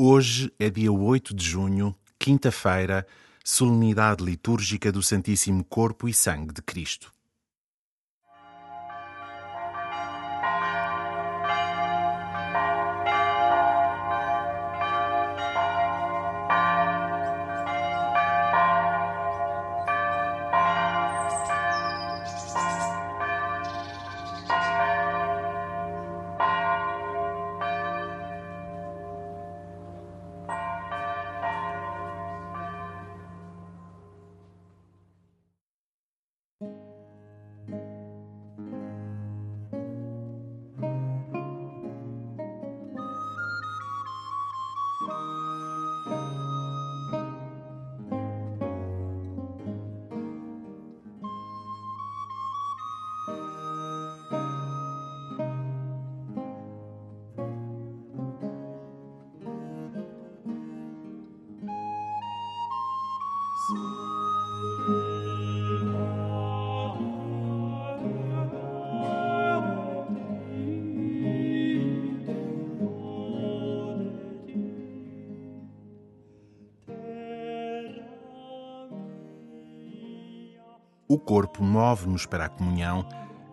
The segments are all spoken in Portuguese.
Hoje é dia 8 de junho, quinta-feira, solenidade litúrgica do Santíssimo Corpo e Sangue de Cristo. Corpo move-nos para a comunhão,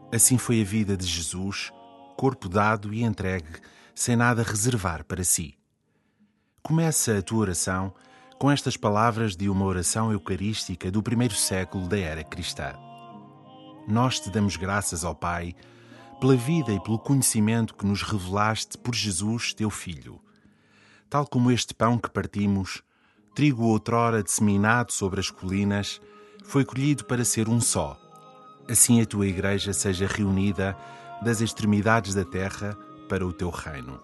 assim foi a vida de Jesus, corpo dado e entregue, sem nada reservar para si. Começa a tua oração com estas palavras de uma oração eucarística do primeiro século da era cristã. Nós te damos graças ao Pai pela vida e pelo conhecimento que nos revelaste por Jesus, teu Filho. Tal como este pão que partimos, trigo outrora disseminado sobre as colinas, foi colhido para ser um só. Assim a tua Igreja seja reunida das extremidades da terra para o teu reino.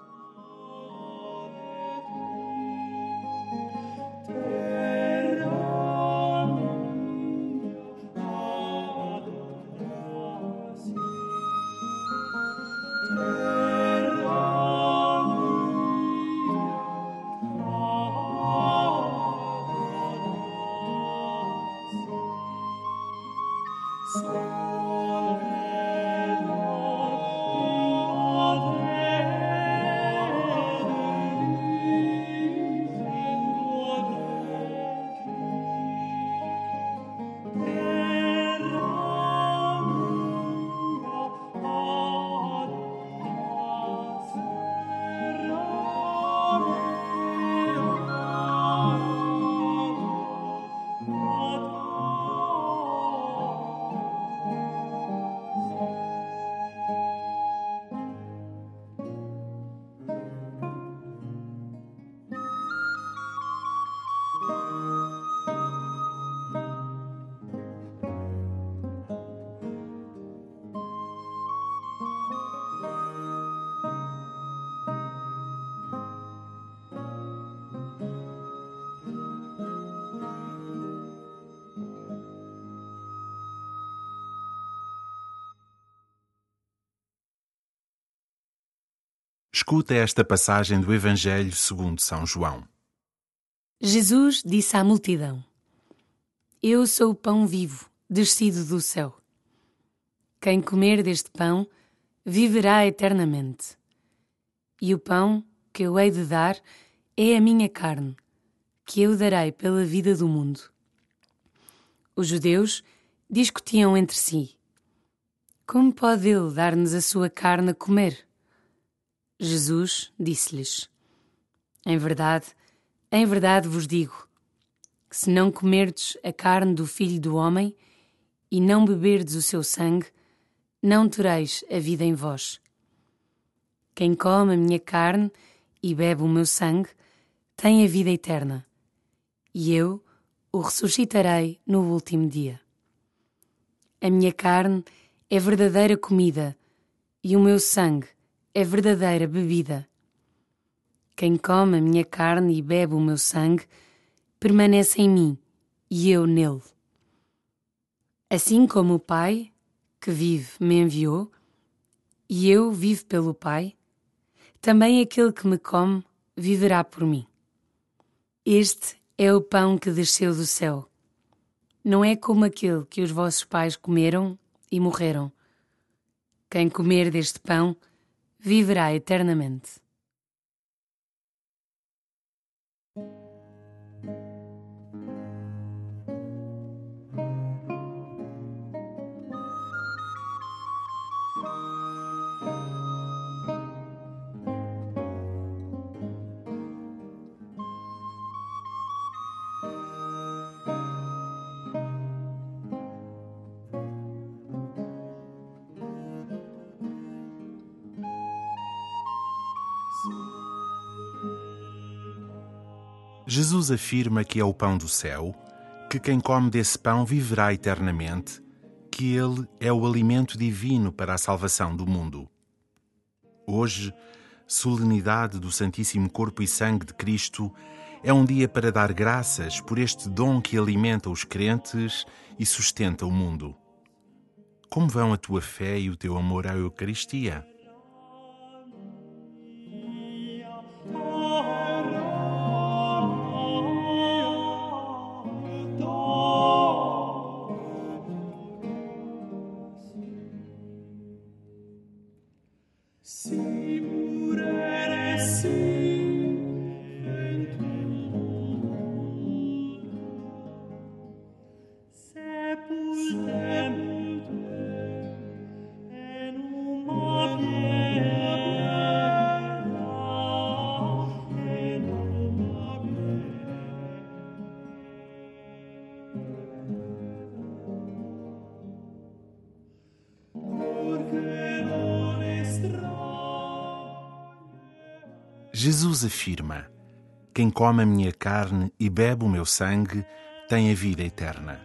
Escuta esta passagem do Evangelho segundo São João. Jesus disse à multidão: Eu sou o pão vivo, descido do céu. Quem comer deste pão viverá eternamente. E o pão que eu hei de dar é a minha carne, que eu darei pela vida do mundo. Os judeus discutiam entre si: Como pode ele dar-nos a sua carne a comer? Jesus disse-lhes: Em verdade, em verdade vos digo, que se não comerdes a carne do Filho do Homem e não beberdes o seu sangue, não tereis a vida em vós. Quem come a minha carne e bebe o meu sangue tem a vida eterna, e eu o ressuscitarei no último dia. A minha carne é verdadeira comida e o meu sangue é verdadeira bebida. Quem come a minha carne e bebe o meu sangue permanece em mim e eu nele. Assim como o Pai, que vive, me enviou, e eu vivo pelo Pai, também aquele que me come viverá por mim. Este é o pão que desceu do céu. Não é como aquele que os vossos pais comeram e morreram. Quem comer deste pão viverá eternamente. Jesus afirma que é o pão do céu, que quem come desse pão viverá eternamente, que ele é o alimento divino para a salvação do mundo. Hoje, solenidade do Santíssimo Corpo e Sangue de Cristo, é um dia para dar graças por este dom que alimenta os crentes e sustenta o mundo. Como vão a tua fé e o teu amor à Eucaristia? Si pure si Jesus afirma: Quem come a minha carne e bebe o meu sangue tem a vida eterna.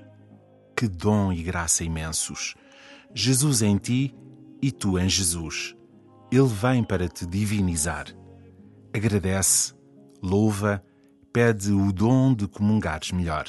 Que dom e graça imensos! Jesus em ti e tu em Jesus. Ele vem para te divinizar. Agradece, louva, pede o dom de comungares melhor.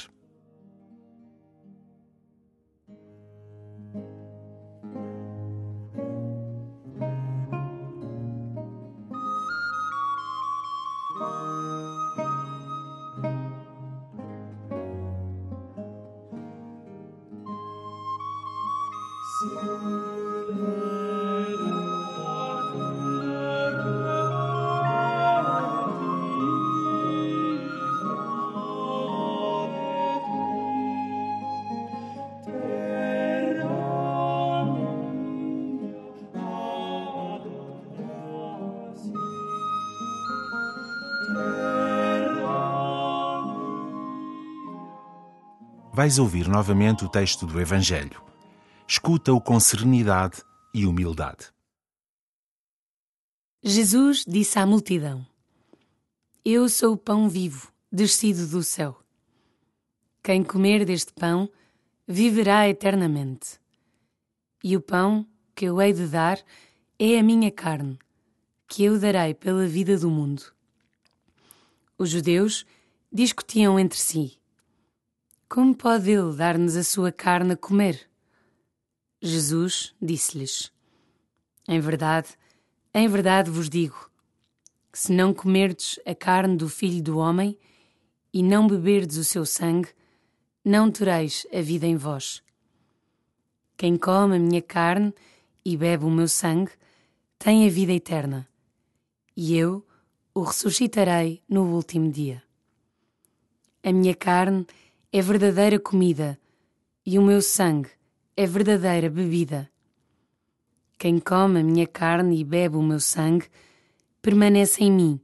Vais ouvir novamente o texto do Evangelho. Escuta-o com serenidade e humildade. Jesus disse à multidão: Eu sou o pão vivo, descido do céu. Quem comer deste pão viverá eternamente. E o pão que eu hei de dar é a minha carne, que eu darei pela vida do mundo. Os judeus discutiam entre si como pode ele dar-nos a sua carne a comer? Jesus disse-lhes: Em verdade, em verdade vos digo, se não comerdes a carne do Filho do Homem e não beberdes o seu sangue, não tereis a vida em vós. Quem come a minha carne e bebe o meu sangue tem a vida eterna, e eu o ressuscitarei no último dia. A minha carne é verdadeira comida e o meu sangue é verdadeira bebida. Quem come a minha carne e bebe o meu sangue permanece em mim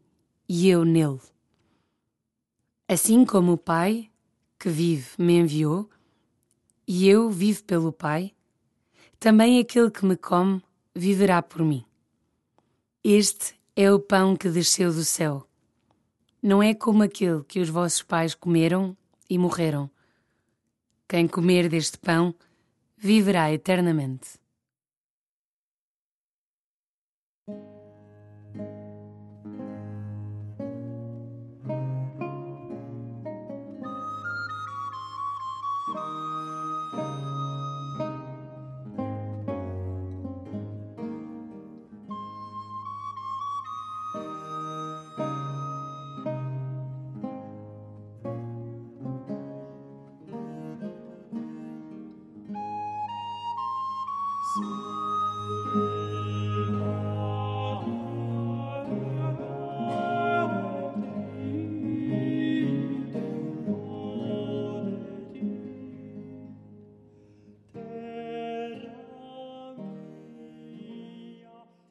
e eu nele. Assim como o Pai, que vive, me enviou, e eu vivo pelo Pai, também aquele que me come viverá por mim. Este é o pão que desceu do céu. Não é como aquele que os vossos pais comeram e morreram. Quem comer deste pão viverá eternamente.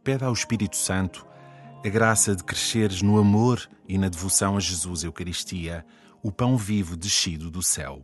Pede ao Espírito Santo a graça de cresceres no amor e na devoção a Jesus Eucaristia, o pão vivo descido do céu.